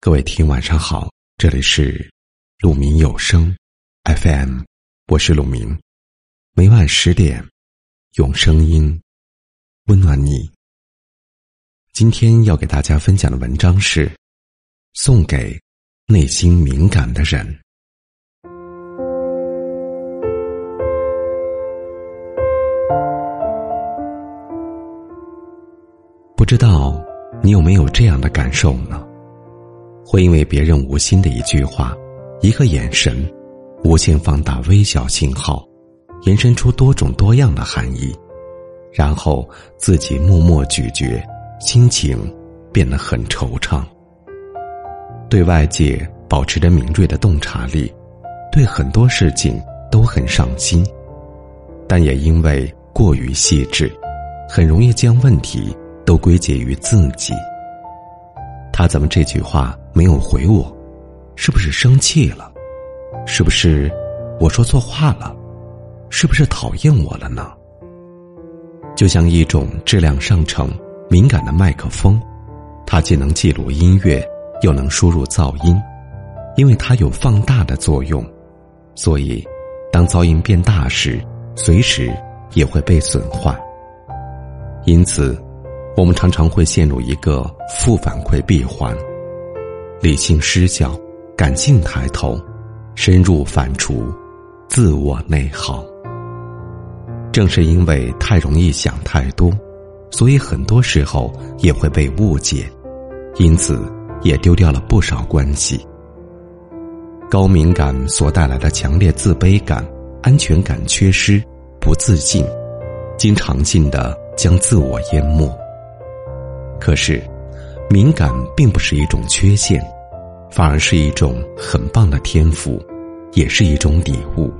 各位听，晚上好，这里是鹿鸣有声 FM，我是鹿鸣，每晚十点，用声音温暖你。今天要给大家分享的文章是送给内心敏感的人。不知道你有没有这样的感受呢？会因为别人无心的一句话、一个眼神，无限放大微小信号，延伸出多种多样的含义，然后自己默默咀嚼，心情变得很惆怅。对外界保持着敏锐的洞察力，对很多事情都很上心，但也因为过于细致，很容易将问题都归结于自己。他怎么这句话没有回我？是不是生气了？是不是我说错话了？是不是讨厌我了呢？就像一种质量上乘、敏感的麦克风，它既能记录音乐，又能输入噪音，因为它有放大的作用，所以当噪音变大时，随时也会被损坏。因此。我们常常会陷入一个负反馈闭环，理性失效，感性抬头，深入反刍，自我内耗。正是因为太容易想太多，所以很多时候也会被误解，因此也丢掉了不少关系。高敏感所带来的强烈自卑感、安全感缺失、不自信，经常性的将自我淹没。可是，敏感并不是一种缺陷，反而是一种很棒的天赋，也是一种礼物。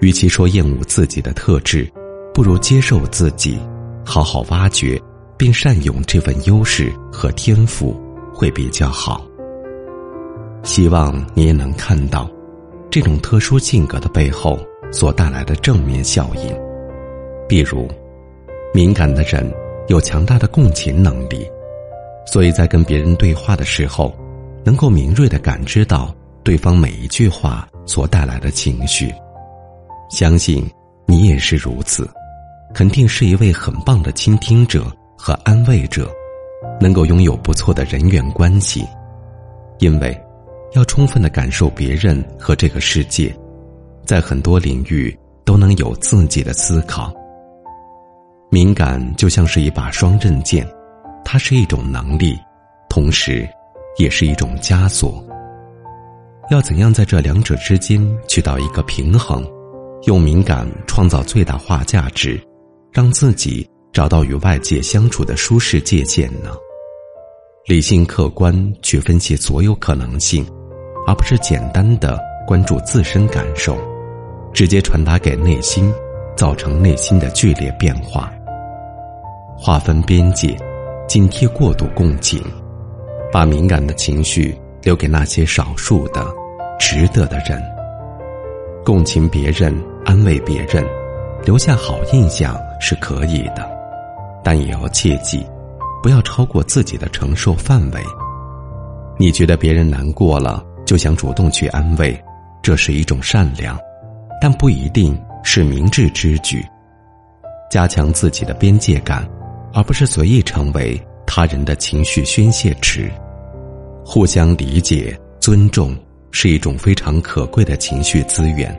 与其说厌恶自己的特质，不如接受自己，好好挖掘并善用这份优势和天赋，会比较好。希望你也能看到，这种特殊性格的背后所带来的正面效应，比如，敏感的人。有强大的共情能力，所以在跟别人对话的时候，能够敏锐的感知到对方每一句话所带来的情绪。相信你也是如此，肯定是一位很棒的倾听者和安慰者，能够拥有不错的人缘关系。因为要充分的感受别人和这个世界，在很多领域都能有自己的思考。敏感就像是一把双刃剑，它是一种能力，同时，也是一种枷锁。要怎样在这两者之间取到一个平衡，用敏感创造最大化价值，让自己找到与外界相处的舒适界限呢？理性客观去分析所有可能性，而不是简单的关注自身感受，直接传达给内心，造成内心的剧烈变化。划分边界，警惕过度共情，把敏感的情绪留给那些少数的、值得的人。共情别人，安慰别人，留下好印象是可以的，但也要切记，不要超过自己的承受范围。你觉得别人难过了，就想主动去安慰，这是一种善良，但不一定是明智之举。加强自己的边界感。而不是随意成为他人的情绪宣泄池，互相理解、尊重是一种非常可贵的情绪资源，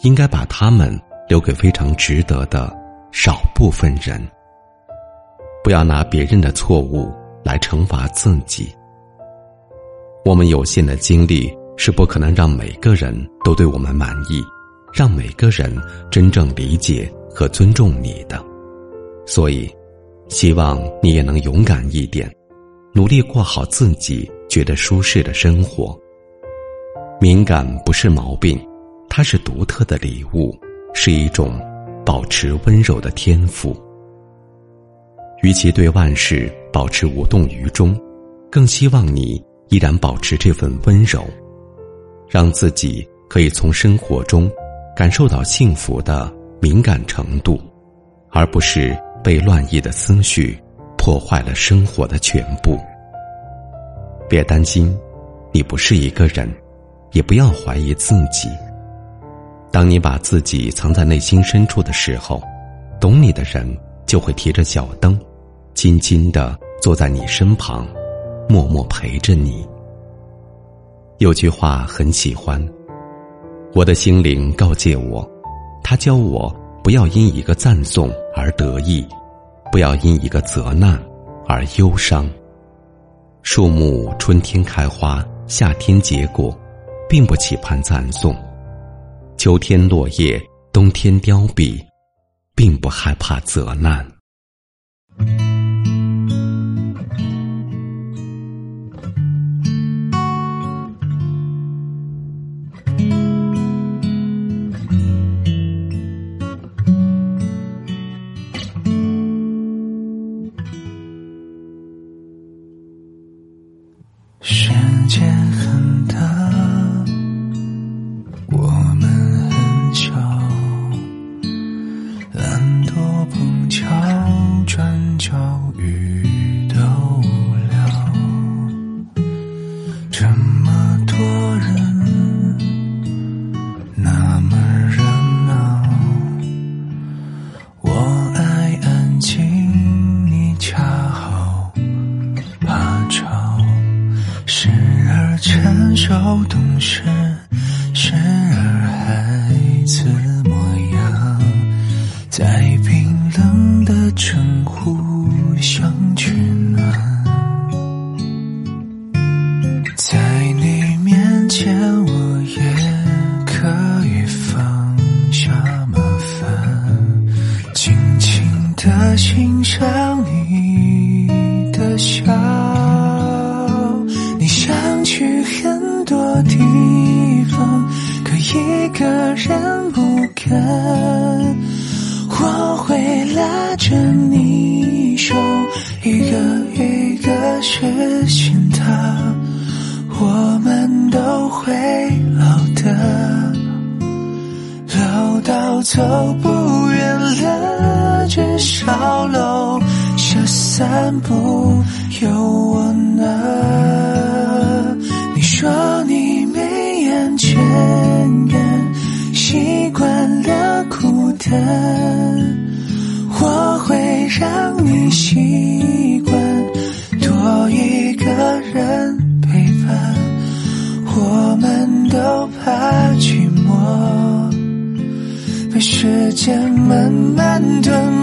应该把他们留给非常值得的少部分人。不要拿别人的错误来惩罚自己。我们有限的精力是不可能让每个人都对我们满意，让每个人真正理解和尊重你的，所以。希望你也能勇敢一点，努力过好自己觉得舒适的生活。敏感不是毛病，它是独特的礼物，是一种保持温柔的天赋。与其对万事保持无动于衷，更希望你依然保持这份温柔，让自己可以从生活中感受到幸福的敏感程度，而不是。被乱意的思绪破坏了生活的全部。别担心，你不是一个人，也不要怀疑自己。当你把自己藏在内心深处的时候，懂你的人就会提着小灯，静静的坐在你身旁，默默陪着你。有句话很喜欢，我的心灵告诫我，他教我不要因一个赞颂而得意，不要因一个责难而忧伤。树木春天开花，夏天结果，并不期盼赞颂。秋天落叶，冬天凋敝，并不害怕责难。转角雨都了。这么多人，那么热闹，我爱安静，你恰好怕吵，时而牵手，懂事。前我也可以放下麻烦，静静的欣赏你的笑。你想去很多地方，可一个人不敢，我会拉着你手，一个一个实现它。我们都会老的，老到走不远了，至少楼下散步有我呢。你说你没安全感。习惯了孤单，我会让你习间慢慢吞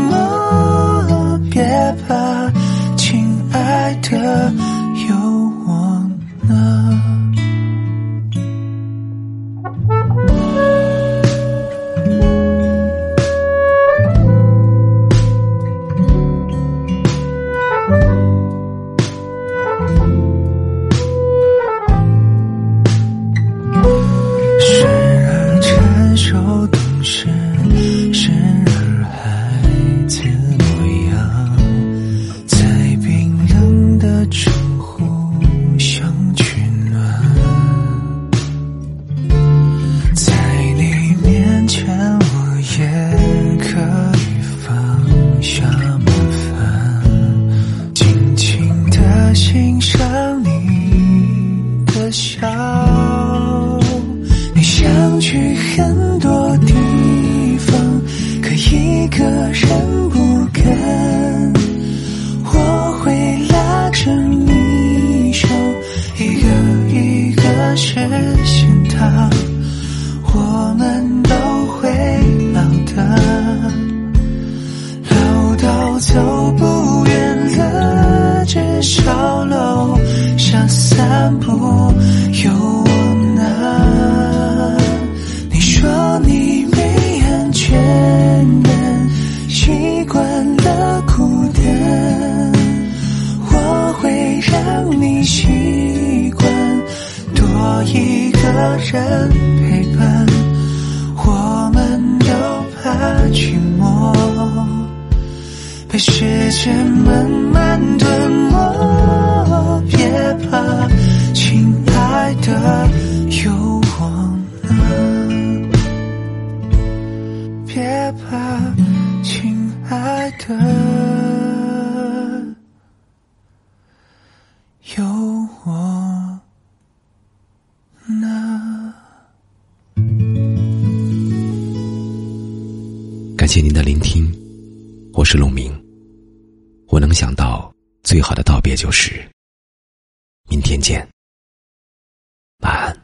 被时间慢慢吞没，别怕，亲爱的，有我呢。别怕，亲爱的，有我。感谢您的聆听，我是陆明。我想到最好的道别就是明天见，晚安。